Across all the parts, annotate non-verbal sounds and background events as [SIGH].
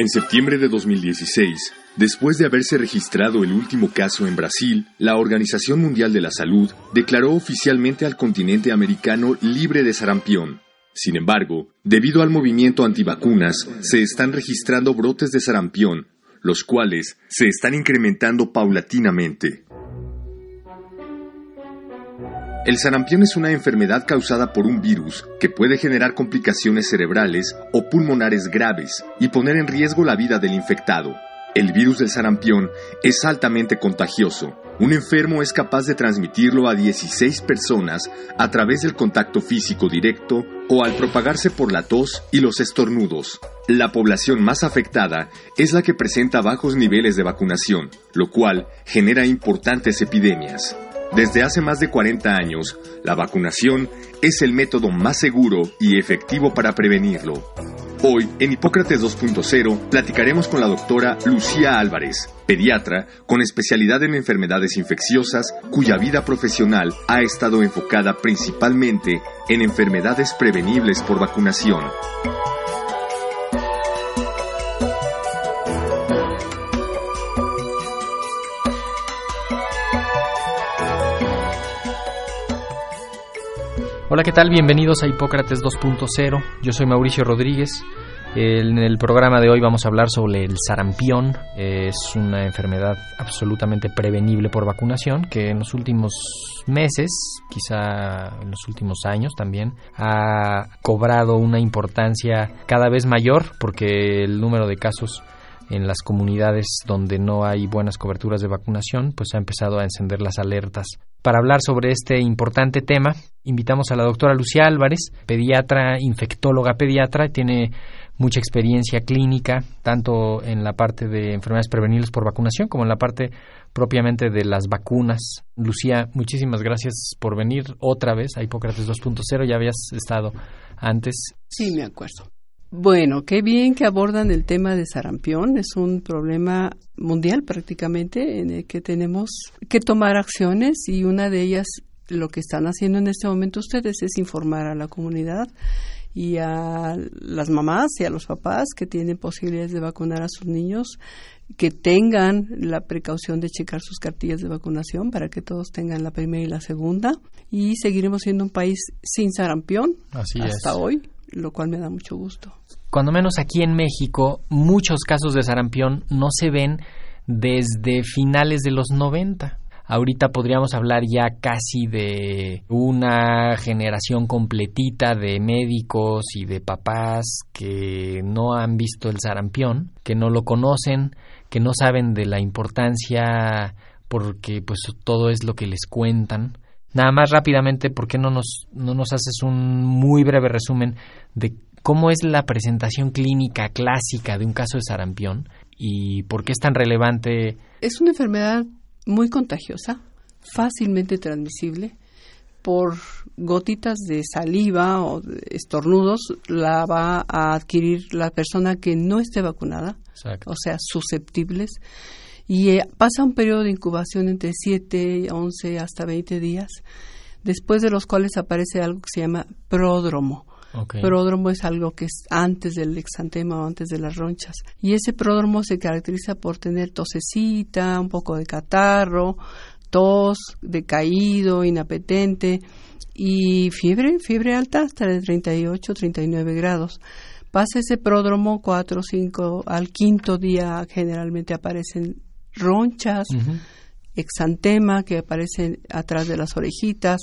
En septiembre de 2016, después de haberse registrado el último caso en Brasil, la Organización Mundial de la Salud declaró oficialmente al continente americano libre de sarampión. Sin embargo, debido al movimiento antivacunas, se están registrando brotes de sarampión, los cuales se están incrementando paulatinamente. El sarampión es una enfermedad causada por un virus que puede generar complicaciones cerebrales o pulmonares graves y poner en riesgo la vida del infectado. El virus del sarampión es altamente contagioso. Un enfermo es capaz de transmitirlo a 16 personas a través del contacto físico directo o al propagarse por la tos y los estornudos. La población más afectada es la que presenta bajos niveles de vacunación, lo cual genera importantes epidemias. Desde hace más de 40 años, la vacunación es el método más seguro y efectivo para prevenirlo. Hoy, en Hipócrates 2.0, platicaremos con la doctora Lucía Álvarez, pediatra con especialidad en enfermedades infecciosas, cuya vida profesional ha estado enfocada principalmente en enfermedades prevenibles por vacunación. Hola, ¿qué tal? Bienvenidos a Hipócrates 2.0. Yo soy Mauricio Rodríguez. En el programa de hoy vamos a hablar sobre el sarampión. Es una enfermedad absolutamente prevenible por vacunación que en los últimos meses, quizá en los últimos años también, ha cobrado una importancia cada vez mayor porque el número de casos en las comunidades donde no hay buenas coberturas de vacunación, pues ha empezado a encender las alertas. Para hablar sobre este importante tema, invitamos a la doctora Lucía Álvarez, pediatra, infectóloga pediatra, tiene mucha experiencia clínica, tanto en la parte de enfermedades prevenibles por vacunación como en la parte propiamente de las vacunas. Lucía, muchísimas gracias por venir otra vez a Hipócrates 2.0, ya habías estado antes. Sí, me acuerdo. Bueno, qué bien que abordan el tema de sarampión. Es un problema mundial prácticamente en el que tenemos que tomar acciones y una de ellas, lo que están haciendo en este momento ustedes, es informar a la comunidad y a las mamás y a los papás que tienen posibilidades de vacunar a sus niños, que tengan la precaución de checar sus cartillas de vacunación para que todos tengan la primera y la segunda. Y seguiremos siendo un país sin sarampión hasta hoy lo cual me da mucho gusto. Cuando menos aquí en México, muchos casos de sarampión no se ven desde finales de los 90. Ahorita podríamos hablar ya casi de una generación completita de médicos y de papás que no han visto el sarampión, que no lo conocen, que no saben de la importancia porque pues todo es lo que les cuentan. Nada más rápidamente, ¿por qué no nos, no nos haces un muy breve resumen de cómo es la presentación clínica clásica de un caso de sarampión y por qué es tan relevante? Es una enfermedad muy contagiosa, fácilmente transmisible. Por gotitas de saliva o de estornudos la va a adquirir la persona que no esté vacunada, o sea, susceptibles y eh, pasa un periodo de incubación entre 7, 11 hasta 20 días, después de los cuales aparece algo que se llama pródromo. Pródromo es algo que es antes del exantema o antes de las ronchas. Y ese pródromo se caracteriza por tener tosecita, un poco de catarro, tos, decaído, inapetente y fiebre, fiebre alta hasta de 38, 39 grados. Pasa ese pródromo 4, 5, al quinto día generalmente aparecen ronchas, exantema que aparecen atrás de las orejitas,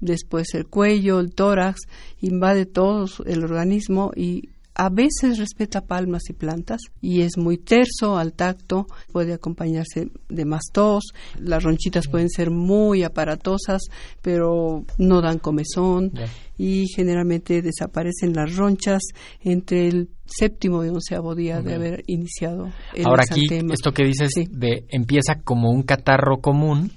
después el cuello, el tórax, invade todo el organismo y a veces respeta palmas y plantas y es muy terso al tacto, puede acompañarse de más tos, las ronchitas pueden ser muy aparatosas, pero no dan comezón y generalmente desaparecen las ronchas entre el séptimo y onceavo día de haber iniciado el Ahora aquí, esto que dices Sí. de empieza como un catarro común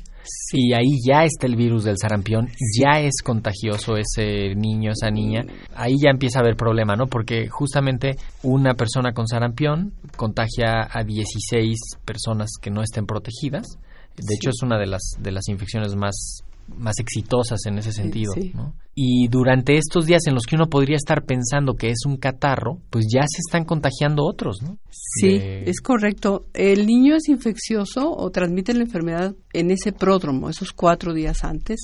y ahí ya está el virus del sarampión, ya es contagioso ese niño, esa niña, ahí ya empieza a haber problema, ¿no? Porque justamente una persona con sarampión contagia a 16 personas que no estén protegidas. De hecho, es una de las, de las infecciones más, más exitosas en ese sentido. ¿no? Y durante estos días en los que uno podría estar pensando que es un catarro, pues ya se están contagiando otros, ¿no? Sí, De- es correcto. El niño es infeccioso o transmite la enfermedad en ese pródromo, esos cuatro días antes,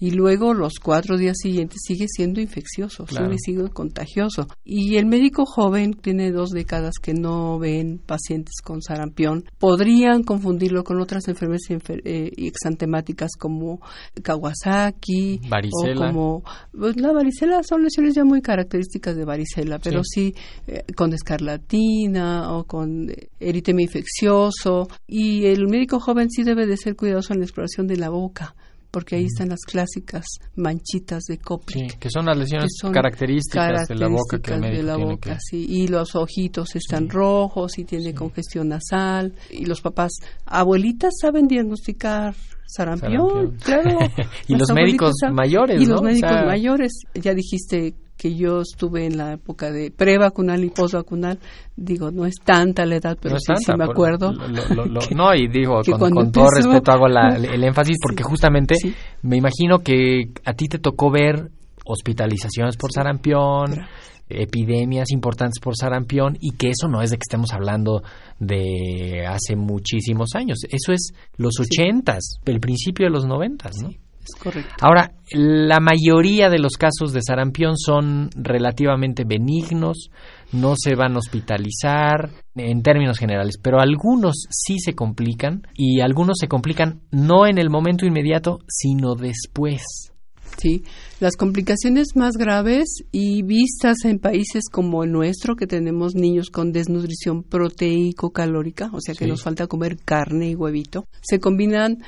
y luego los cuatro días siguientes sigue siendo infeccioso, Claro. sigue siendo contagioso. Y el médico joven tiene dos décadas que no ven pacientes con sarampión. Podrían confundirlo con otras enfermedades enfer- eh, exantemáticas como Kawasaki Varicela. o como pues, la varicela son lesiones ya muy características de varicela, pero sí, eh, con escarlatina o con eh, eritema infeccioso. Y el médico joven sí debe de ser cuidadoso en la exploración de la boca, porque ahí están las clásicas manchitas de Sí, Koplik. que son las lesiones son características, de la boca que el características médico de la tiene boca, que... sí, y los ojitos están rojos y tiene congestión nasal y los papás, abuelitas saben diagnosticar sarampión, Sarampión. claro. [LAUGHS] Y los médicos saben- mayores, Y ¿no? los O médicos sea- mayores, ya dijiste que yo estuve en la época de prevacunal y posvacunal, digo, no es tanta la edad, pero No sí, sí me acuerdo. lo- lo- lo- no, y digo, Que con, todo respeto hago la- [LAUGHS] el énfasis porque justamente Sí. me imagino que a ti te tocó ver hospitalizaciones por sarampión, epidemias importantes por sarampión y que eso no es de que estemos hablando de hace muchísimos años, eso es los ochentas, el principio de los noventas, ¿no? Correcto. Ahora, la mayoría de los casos de sarampión son relativamente benignos, no se van a hospitalizar en términos generales, pero algunos sí se complican y algunos se complican no en el momento inmediato, sino después. Sí, las complicaciones más graves y vistas en países como el nuestro, que tenemos niños con desnutrición proteico-calórica, o sea que Sí. nos falta comer carne y huevito, se combinan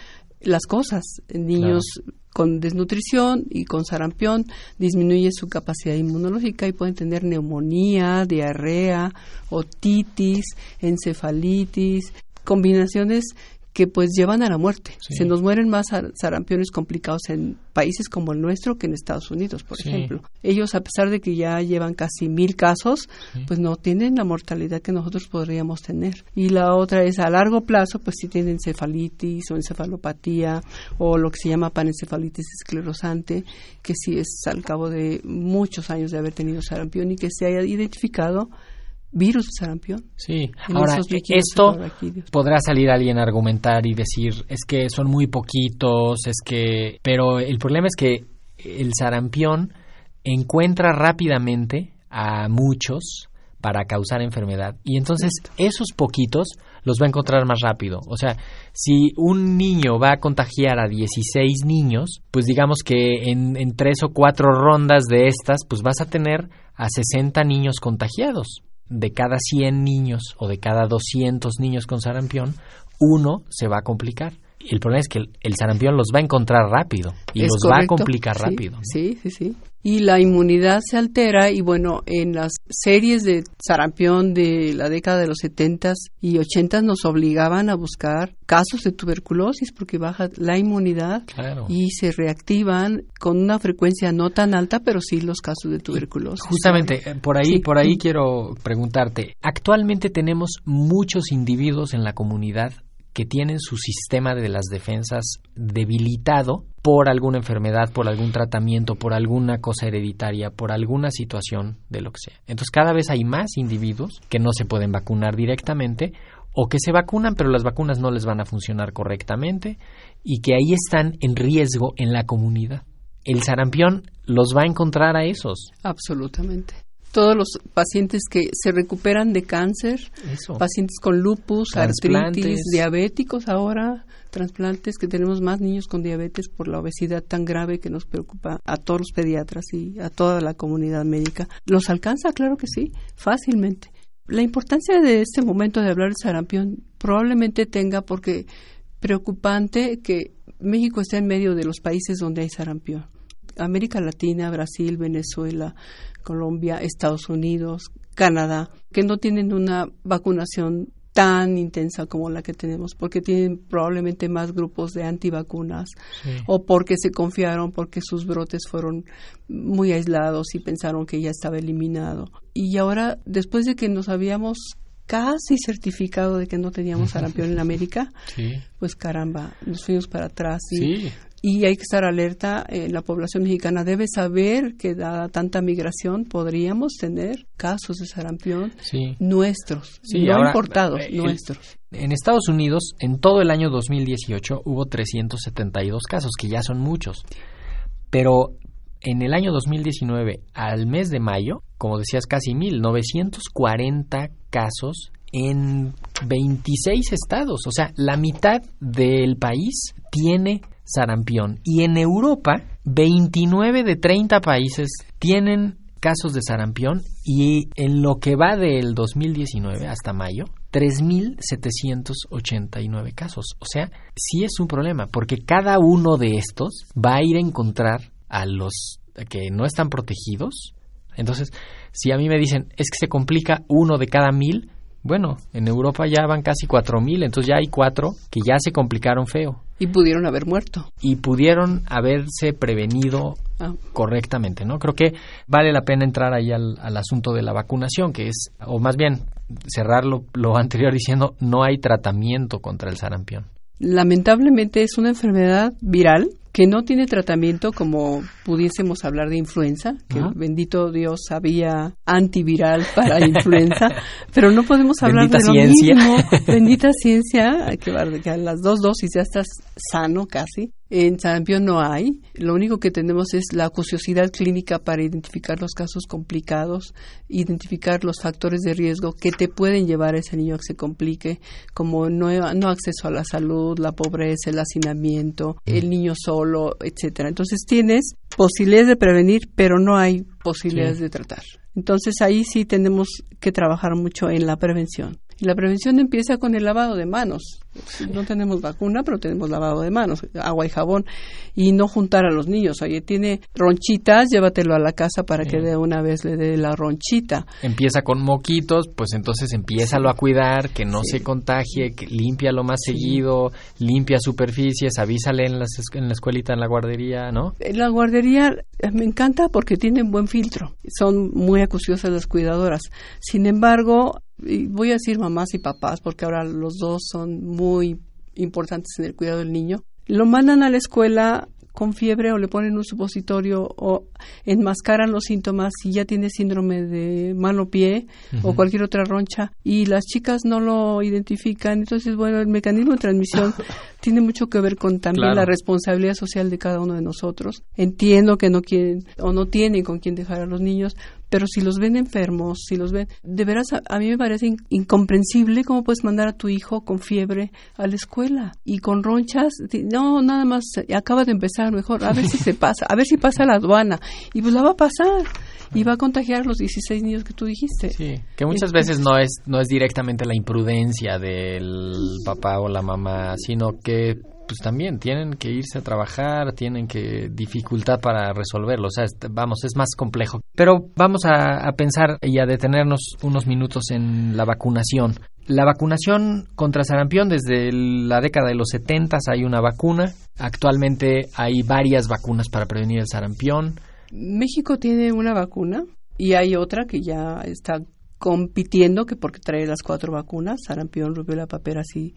las cosas. Niños con desnutrición y con sarampión disminuye su capacidad inmunológica y pueden tener neumonía, diarrea, otitis, encefalitis, combinaciones que pues llevan a la muerte. Sí. Se nos mueren más sar- sarampiones complicados en países como el nuestro que en Estados Unidos, por Sí. ejemplo. Ellos, a pesar de que ya llevan casi mil casos, pues no tienen la mortalidad que nosotros podríamos tener. Y la otra es a largo plazo, pues si tienen encefalitis o encefalopatía o lo que se llama panencefalitis esclerosante, que sí es al cabo de muchos años de haber tenido sarampión y que se haya identificado virus de sarampión. Sí, ahora esto podrá salir alguien a argumentar y decir es que son muy poquitos, es que pero el problema es que el sarampión encuentra rápidamente a muchos para causar enfermedad y entonces esos poquitos los va a encontrar más rápido. O sea, si un niño va a contagiar a 16 niños, pues digamos que en, en tres o cuatro rondas de estas, pues vas a tener a 60 niños contagiados. De cada 100 niños o de cada 200 niños con sarampión, uno se va a complicar. Y el problema es que el, el sarampión los va a encontrar rápido y Es los va a complicar sí, rápido. ¿no? Sí, sí, sí. Y la inmunidad se altera y bueno, en las series de sarampión de la década de los 70 y 80 nos obligaban a buscar casos de tuberculosis porque baja la inmunidad Claro. y se reactivan con una frecuencia no tan alta, pero sí los casos de tuberculosis. Justamente, eh, por ahí, Sí. por ahí quiero preguntarte. Actualmente tenemos muchos individuos en la comunidad que tienen su sistema de las defensas debilitado por alguna enfermedad, por algún tratamiento, por alguna cosa hereditaria, por alguna situación de lo que sea. Entonces cada vez hay más individuos que no se pueden vacunar directamente o que se vacunan pero las vacunas no les van a funcionar correctamente y que ahí están en riesgo en la comunidad. El sarampión los va a encontrar a esos. Absolutamente. Todos los pacientes que se recuperan de cáncer, Eso. pacientes con lupus, artritis, diabéticos ahora, trasplantes, que tenemos más niños con diabetes por la obesidad tan grave que nos preocupa a todos los pediatras y a toda la comunidad médica. ¿Los alcanza? Claro que sí, fácilmente. La importancia de este momento de hablar de sarampión probablemente tenga porque preocupante que México esté en medio de los países donde hay sarampión. América Latina, Brasil, Venezuela, Colombia, Estados Unidos, Canadá, que no tienen una vacunación tan intensa como la que tenemos, porque tienen probablemente más grupos de antivacunas o porque se confiaron porque sus brotes fueron muy aislados y pensaron que ya estaba eliminado. Y ahora, después de que nos habíamos casi certificado de que no teníamos sarampión en [LAUGHS] América, Sí. pues caramba, nos fuimos para atrás y, Sí. Y hay que estar alerta. eh, la población mexicana debe saber que dada tanta migración podríamos tener casos de sarampión Sí. nuestros, Sí, no ahora, importados, eh, nuestros. En Estados Unidos, en todo el año 2018, hubo 372 casos, que ya son muchos. Pero en el año 2019, al mes de mayo, como decías, casi 1.940 casos en 26 estados. O sea, la mitad del país tiene sarampión. Y en Europa, 29 de 30 países tienen casos de sarampión y en lo que va del 2019 hasta mayo, 3.789 casos. O sea, sí es un problema, porque cada uno de estos va a ir a encontrar a los que no están protegidos. Entonces, si a mí me dicen, es que se complica uno de cada mil, bueno, en Europa ya van casi cuatro mil, entonces ya hay cuatro que ya se complicaron feo Y pudieron haber muerto. y pudieron haberse prevenido Ah, correctamente, ¿no? Creo que vale la pena entrar ahí al, al asunto de la vacunación, que es, o más bien cerrar lo, lo anterior diciendo, no hay tratamiento contra el sarampión. lamentablemente es una enfermedad viral que no tiene tratamiento como pudiésemos hablar de influenza, que bendito Dios había antiviral para influenza, [LAUGHS] pero no podemos hablar Bendita de lo mismo. [LAUGHS] Bendita ciencia, que, que a las dos dosis ya estás sano casi. En sarampión no hay. Lo único que tenemos es la acuciosidad clínica para identificar los casos complicados, identificar los factores de riesgo que te pueden llevar a ese niño a que se complique, como no, no acceso a la salud, la pobreza, el hacinamiento, el niño solo, etcétera. Entonces tienes posibilidades de prevenir, pero no hay posibilidades Sí. de tratar. Entonces ahí sí tenemos que trabajar mucho en la prevención. La prevención empieza con el lavado de manos. No tenemos vacuna, pero tenemos lavado de manos, agua y jabón. Y no juntar a los niños. Oye, tiene ronchitas, llévatelo a la casa para que de una vez le dé la ronchita. Empieza con moquitos, pues entonces empiézalo a cuidar, que no Sí. se contagie, que límpialo más seguido, limpia superficies, avísale en, las en la escuelita, en la guardería, ¿no? En La guardería eh, me encanta porque tienen buen filtro. Son muy acuciosas las cuidadoras. Sin embargo, y voy a decir mamás y papás porque ahora los dos son muy importantes en el cuidado del niño. Lo mandan a la escuela con fiebre o le ponen un supositorio o enmascaran los síntomas si ya tiene síndrome de mano pie o cualquier otra roncha y las chicas no lo identifican. Entonces, bueno, el mecanismo de transmisión [LAUGHS] tiene mucho que ver con también Claro. la responsabilidad social de cada uno de nosotros. Entiendo que no quieren o no tienen con quién dejar a los niños, pero si los ven enfermos, si los ven, de veras a, a mí me parece in- incomprensible cómo puedes mandar a tu hijo con fiebre a la escuela y con ronchas, no, nada más eh, acaba de empezar mejor, a ver si se [LAUGHS] pasa, a ver si pasa la aduana y pues la va a pasar y va a contagiar a los 16 niños que tú dijiste. Sí, que muchas veces no es no es directamente la imprudencia del papá o la mamá, sino que pues también tienen que irse a trabajar, tienen que dificultad para resolverlo, o sea, vamos, es más complejo. Pero vamos a, a pensar y a detenernos unos minutos en la vacunación. La vacunación contra sarampión desde la década de los 70 hay una vacuna. Actualmente hay varias vacunas para prevenir el sarampión. México tiene una vacuna y hay otra que ya está compitiendo, que porque trae las cuatro vacunas, sarampión, rubiola, paperas y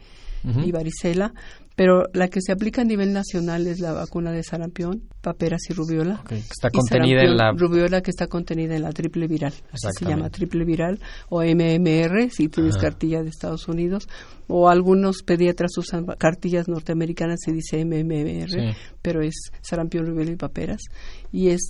varicela, pero la que se aplica a nivel nacional es la vacuna de sarampión, paperas y rubiola. Que está Y contenida en la rubiola que está contenida en la triple viral, así se llama triple viral o MMR si tienes cartilla de Estados Unidos o algunos pediatras usan cartillas norteamericanas se dice MMR, Sí. pero es sarampión, rubiola y paperas y es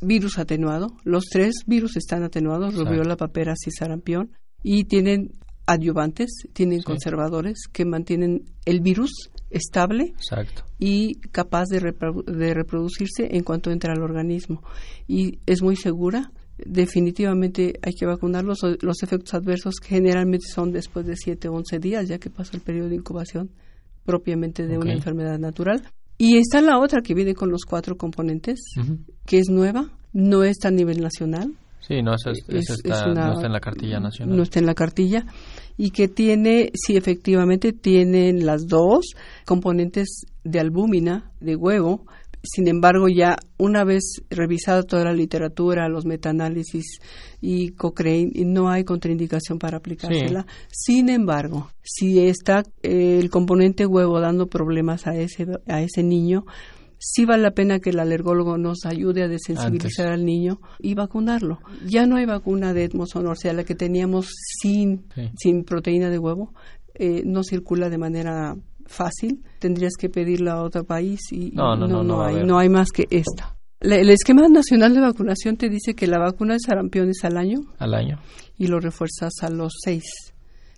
virus atenuado. Los tres virus están atenuados, Exacto. rubiola, paperas y sarampión, y tienen adyuvantes, tienen Sí. conservadores que mantienen el virus estable Exacto. y capaz de, reprodu- de reproducirse en cuanto entra al organismo. Y es muy segura. Definitivamente hay que vacunarlos. Los efectos adversos generalmente son después de 7 o 11 días, ya que pasa el periodo de incubación propiamente de una enfermedad natural. Y está la otra que viene con los cuatro componentes, que es nueva, no está a nivel nacional, Sí, no, esa, es- es- esa está, es una- no está en la cartilla nacional. no está en la cartilla y que tiene, sí, efectivamente tienen las dos componentes de albúmina, de huevo. Sin embargo, ya una vez revisada toda la literatura, los metaanálisis y Cochrane, no hay contraindicación para aplicársela. Sin embargo, si está eh, el componente huevo dando problemas a ese, a ese niño, sí vale la pena que el alergólogo nos ayude a desensibilizar al niño y vacunarlo. Ya no hay vacuna de Edmondson, o sea, la que teníamos sin, Sí. sin proteína de huevo, eh, no circula de manera fácil. Tendrías que pedirla a otro país y No, no, no, no hay, no hay más que esta. La- el esquema nacional de vacunación te dice que la vacuna de sarampión es al año Al año. y lo refuerzas a los seis.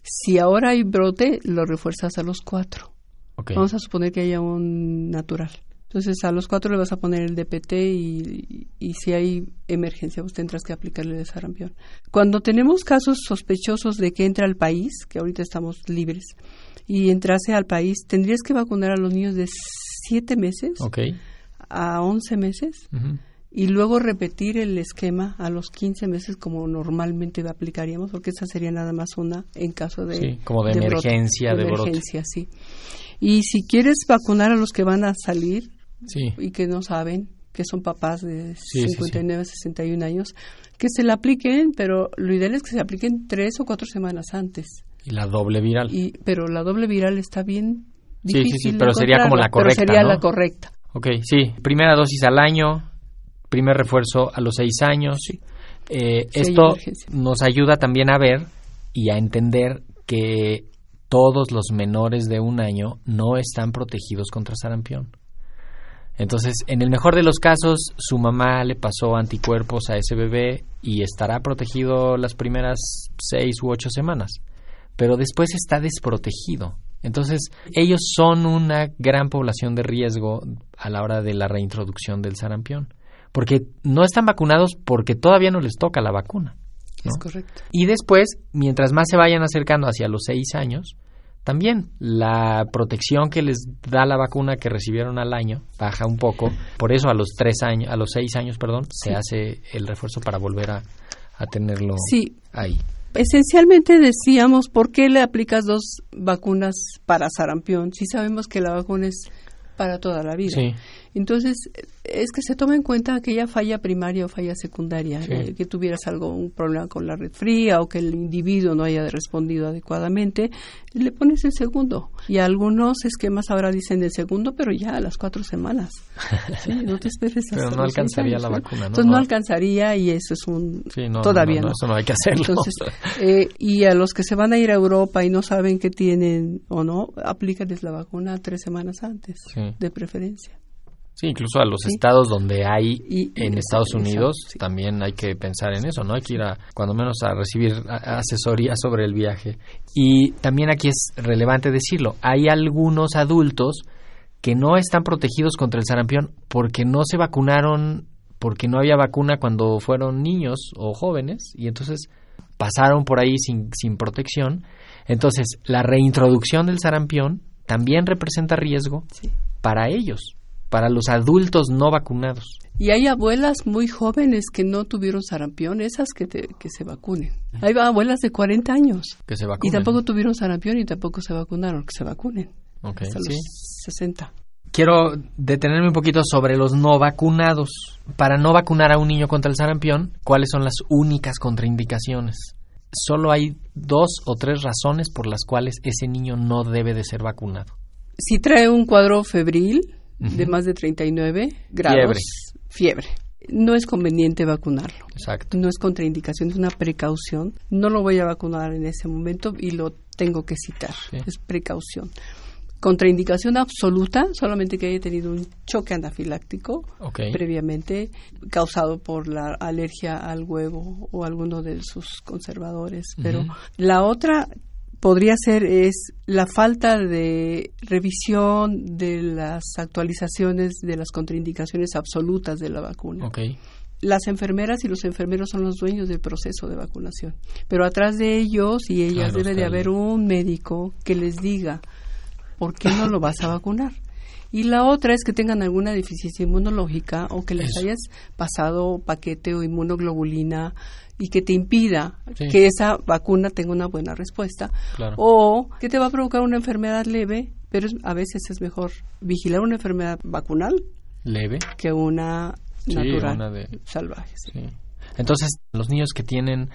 Si ahora hay brote, lo refuerzas a los cuatro. Vamos a suponer que haya un natural. Entonces a los cuatro le vas a poner el DPT y, y si hay emergencia, pues tendrás que aplicarle el sarampión. Cuando tenemos casos sospechosos de que entra al país, que ahorita estamos libres, y entrase al país, tendrías que vacunar a los niños de siete meses a 11 meses y luego repetir el esquema a los 15 meses como normalmente aplicaríamos, porque esa sería nada más una en caso de, Sí, como de brote, emergencia, de brote. emergencia, sí. Y si quieres vacunar a los que van a salir Sí. y que no saben, que son papás de Sí, sí, sí. 59, 61 años, que se la apliquen, pero lo ideal es que se apliquen tres o cuatro semanas antes. Y la doble viral. Y, pero la doble viral está bien Sí, sí, sí, difícil de pero sería como la encontrarla, pero correcta, sería ¿no? la correcta. Ok, sí. Primera dosis al año, primer refuerzo a los seis años. Eh, Sí hay esto nos ayuda también a ver y a entender que todos los menores de un año no están protegidos contra sarampión. Entonces, en el mejor de los casos, su mamá le pasó anticuerpos a ese bebé y estará protegido las primeras seis u ocho semanas, pero después está desprotegido. Entonces, ellos son una gran población de riesgo a la hora de la reintroducción del sarampión, porque no están vacunados porque todavía no les toca la vacuna. ¿no? Es correcto. Y después, mientras más se vayan acercando hacia los seis años, también la protección que les da la vacuna que recibieron al año baja un poco. Por eso a los tres años, a los seis años, perdón, se hace el refuerzo para volver a, a tenerlo Sí, ahí. Esencialmente decíamos, ¿por qué le aplicas dos vacunas para sarampión si sabemos que la vacuna es para toda la vida? Sí, Entonces, es que se toma en cuenta aquella falla primaria o falla secundaria, Sí. que tuvieras algo, un problema con la red fría o que el individuo no haya respondido adecuadamente, le pones el segundo. Y algunos esquemas ahora dicen el segundo, pero ya a las cuatro semanas. [LAUGHS] Sí, no te esperes Pero hasta no los seis alcanzaría años, la ¿no? vacuna, ¿no? Entonces no No. alcanzaría y eso es un... sí, no, no, todavía no, no. eso no hay que hacerlo. Entonces, eh, y a los que se van a ir a Europa y no saben qué tienen o no, aplícales la vacuna tres semanas antes, Sí. de preferencia. Sí, incluso a los Sí. estados donde hay Y- en Estados Unidos sí. también hay que pensar en eso, ¿no? Hay que ir a, cuando menos a recibir asesoría sobre el viaje. Y también aquí es relevante decirlo, hay algunos adultos que no están protegidos contra el sarampión porque no se vacunaron, porque no había vacuna cuando fueron niños o jóvenes y entonces pasaron por ahí sin, sin protección. Entonces, la reintroducción del sarampión también representa riesgo Sí. para ellos, para los adultos no vacunados. Y hay abuelas muy jóvenes que no tuvieron sarampión, esas que, te- que se vacunen. Hay abuelas de 40 años Que se y vacunen. tampoco tuvieron sarampión y tampoco se vacunaron, que se vacunen Ok, hasta sí. los 60. Quiero detenerme un poquito sobre los no vacunados. Para no vacunar a un niño contra el sarampión, ¿cuáles son las únicas contraindicaciones? Solo hay dos o tres razones por las cuales ese niño no debe de ser vacunado. Si trae un cuadro febril de Ujú. más de 39 grados, fiebre. No es conveniente vacunarlo. Exacto. No es contraindicación, es una precaución. No lo voy a vacunar en ese momento y lo tengo que citar. Sí. Es precaución. contraindicación absoluta, solamente que haya tenido un choque anafiláctico previamente causado por la alergia al huevo o alguno de sus conservadores. Pero la otra podría ser es la falta de revisión de las actualizaciones de las contraindicaciones absolutas de la vacuna. Las enfermeras y los enfermeros son los dueños del proceso de vacunación, pero atrás de ellos y ellas Claro, debe de haber un médico que les diga por qué no lo vas a vacunar. Y la otra es que tengan alguna deficiencia inmunológica o que les Eso. hayas pasado paquete o inmunoglobulina y que te impida Sí. que esa vacuna tenga una buena respuesta. Claro. O que te va a provocar una enfermedad leve, pero es- a veces es mejor vigilar una enfermedad vacunal Leve. que una Sí, natural una de- salvaje. Sí. Entonces, los niños que tienen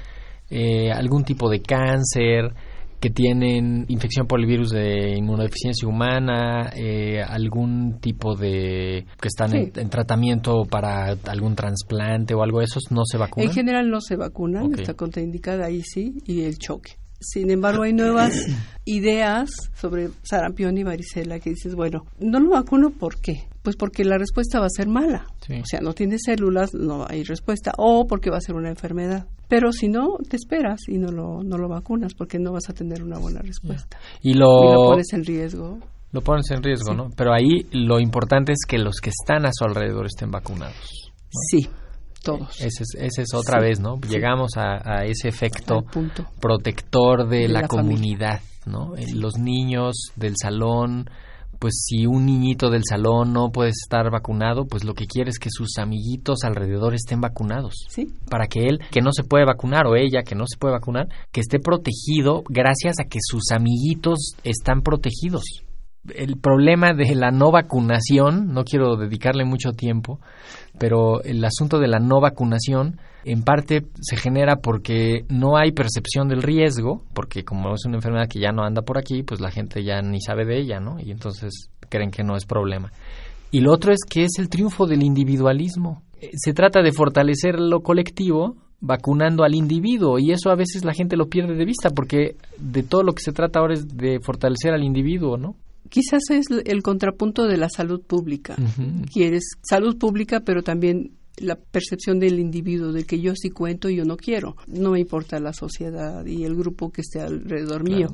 eh, algún tipo de cáncer, que tienen infección por el virus de inmunodeficiencia humana, eh, algún tipo de... que están en, Sí. en tratamiento para algún trasplante o algo de esos, ¿no se vacunan? En general no se vacunan, está contraindicada ahí sí, y el choque. Sin embargo, hay nuevas [COUGHS] ideas sobre sarampión y varicela que dices, bueno, no lo vacuno ¿por qué? Pues porque la respuesta va a ser mala. Sí. O sea, no tiene células, no hay respuesta, o porque va a ser una enfermedad. Pero si no, te esperas y no lo, no lo vacunas porque no vas a tener una buena respuesta. y Y lo, lo pones en riesgo. lo pones en riesgo, Sí. ¿no? Pero ahí lo importante es que los que están a su alrededor estén vacunados. Sí, todos. Ese es, ese es otra Sí. vez, ¿no? Llegamos a, a ese efecto protector de, De la, la comunidad, ¿no? Los niños del salón, pues si un niñito del salón no puede estar vacunado, pues lo que quiere es que sus amiguitos alrededor estén vacunados. Sí, Para que él, que no se puede vacunar, o ella, que no se puede vacunar, que esté protegido gracias a que sus amiguitos están protegidos. El problema de la no vacunación, no quiero dedicarle mucho tiempo, pero el asunto de la no vacunación en parte se genera porque no hay percepción del riesgo, porque como es una enfermedad que ya no anda por aquí, pues la gente ya ni sabe de ella, ¿no? Y entonces creen que no es problema. Y lo otro es que es el triunfo del individualismo. Eh, Se trata de fortalecer lo colectivo vacunando al individuo y eso a veces la gente lo pierde de vista porque de todo lo que se trata ahora es de fortalecer al individuo, ¿no? Quizás es el contrapunto de la salud pública. Quieres salud pública, pero también la percepción del individuo, de que yo sí cuento y yo no quiero. No me importa la sociedad y el grupo que esté alrededor mío.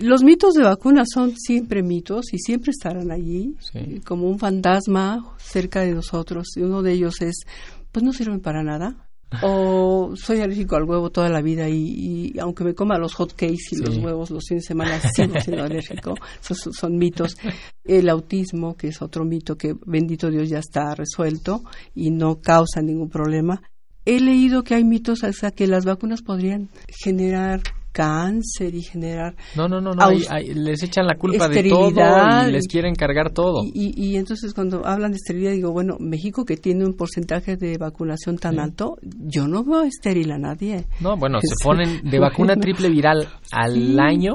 Los mitos de vacunas son siempre mitos y siempre estarán allí, Sí. eh, como un fantasma cerca de nosotros. Y uno de ellos es, pues no sirven para nada. O soy alérgico al huevo toda la vida y, y aunque me coma los hot cakes y Sí. los huevos los fines de semana, sigo siendo alérgico. [LAUGHS] Esos son- son mitos. El autismo, que es otro mito que bendito Dios ya está resuelto y no causa ningún problema. He leído que hay mitos hasta que las vacunas podrían generar cáncer y generar No, no, no, no. hay- Aus- hay- les echan la culpa de todo y les quieren cargar todo. Y, y- y entonces cuando hablan de esterilidad digo, bueno, México que tiene un porcentaje de vacunación tan Sí. alto, yo no veo estéril a nadie. No, bueno, se ponen de vacuna Bueno. triple viral al Sí. año.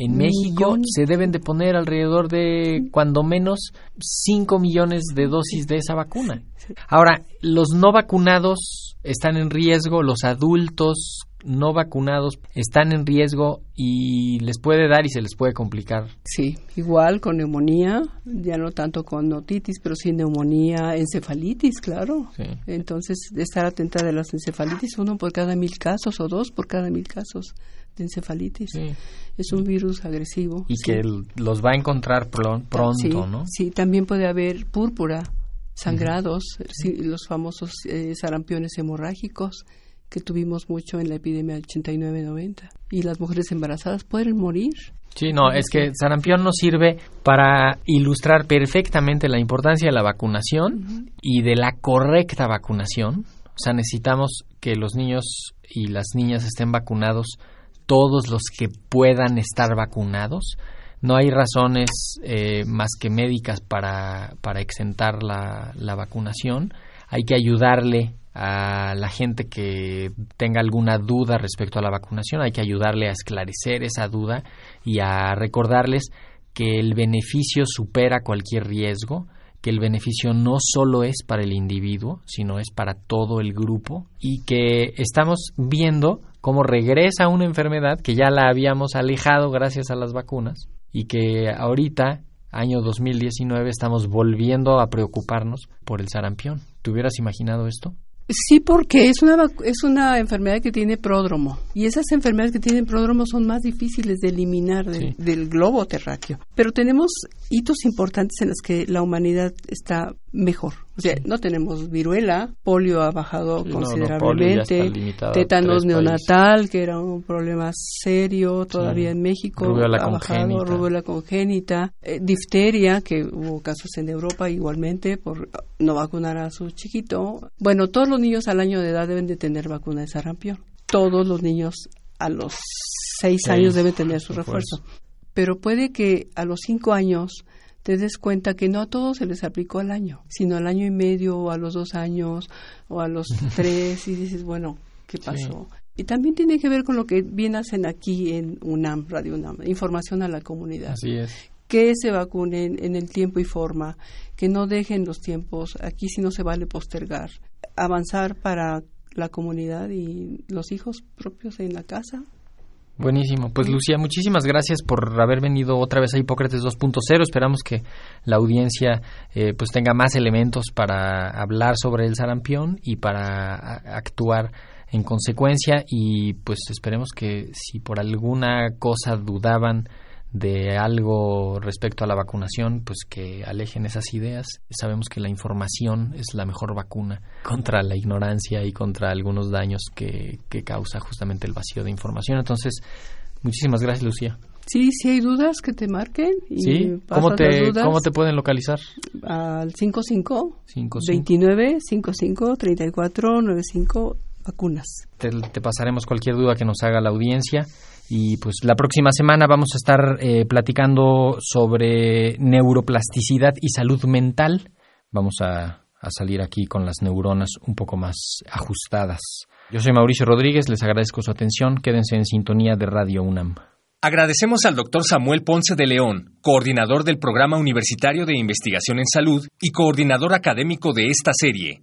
En México Millón. se deben de poner alrededor de, cuando menos, 5 millones de dosis de esa vacuna. Ahora, los no vacunados están en riesgo, los adultos no vacunados están en riesgo y les puede dar y se les puede complicar. Sí, igual con neumonía, ya no tanto con otitis, pero sí neumonía, encefalitis, claro. Sí. Entonces, estar atenta de las encefalitis, uno por cada mil casos o dos por cada mil casos de encefalitis. Sí. Es un virus agresivo. Y sí. que los va a encontrar pronto, sí, ¿no? Sí, también puede haber púrpura, sangrados, los famosos eh, sarampiones hemorrágicos que tuvimos mucho en la epidemia del 89-90. Y las mujeres embarazadas pueden morir. Sí, no, es que sarampión nos sirve para ilustrar perfectamente la importancia de la vacunación y de la correcta vacunación. O sea, necesitamos que los niños y las niñas estén vacunados, todos los que puedan estar vacunados. No hay razones eh, más que médicas para, para exentar la, la vacunación. Hay que ayudarle a la gente que tenga alguna duda respecto a la vacunación, hay que ayudarle a esclarecer esa duda y a recordarles que el beneficio supera cualquier riesgo, que el beneficio no solo es para el individuo, sino es para todo el grupo y que estamos viendo cómo regresa una enfermedad que ya la habíamos alejado gracias a las vacunas y que ahorita año 2019 estamos volviendo a preocuparnos por el sarampión. ¿Te hubieras imaginado esto? Sí, porque es una, es una enfermedad que tiene pródromo y esas enfermedades que tienen pródromo son más difíciles de eliminar del globo terráqueo. Pero tenemos hitos importantes en los que la humanidad está mejor. O sea, no tenemos viruela, polio ha bajado considerablemente, tétanos neonatal, que era un problema serio todavía en México, rubiola ha bajado, rubiola congénita, eh, difteria, que hubo casos en Europa igualmente por no vacunar a su chiquito. Bueno, todos los niños al año de edad deben de tener vacuna de sarampión. Todos los niños a los seis, años deben tener su refuerzo. Pero puede que a los cinco años te des cuenta que no a todos se les aplicó al año, sino al año y medio o a los dos años o a los [LAUGHS] tres y dices, bueno, ¿qué pasó? Y también tiene que ver con lo que bien hacen aquí en UNAM, Radio UNAM, información a la comunidad. Así es. Que se vacunen en el tiempo y forma, que no dejen los tiempos, aquí si no se vale postergar, avanzar para la comunidad y los hijos propios en la casa, Buenísimo. Pues Lucía, muchísimas gracias por haber venido otra vez a Hipócrates 2.0. Esperamos que la audiencia eh, pues tenga más elementos para hablar sobre el sarampión y para actuar en consecuencia y pues esperemos que si por alguna cosa dudaban de algo respecto a la vacunación, pues que alejen esas ideas. Sabemos que la información es la mejor vacuna contra la ignorancia y contra algunos daños que, que causa justamente el vacío de información. Entonces, muchísimas gracias, Lucía. Sí, si hay dudas que te marquen. Y sí, ¿Cómo te, ¿cómo te pueden localizar? Al 55, 55. 29 55 34 95 vacunas. Te, te pasaremos cualquier duda que nos haga la audiencia. Y pues la próxima semana vamos a estar eh, platicando sobre neuroplasticidad y salud mental. Vamos a, a salir aquí con las neuronas un poco más ajustadas. Yo soy Mauricio Rodríguez, les agradezco su atención. Quédense en sintonía de Radio UNAM. Agradecemos al doctor Samuel Ponce de León, coordinador del Programa Universitario de Investigación en Salud y coordinador académico de esta serie.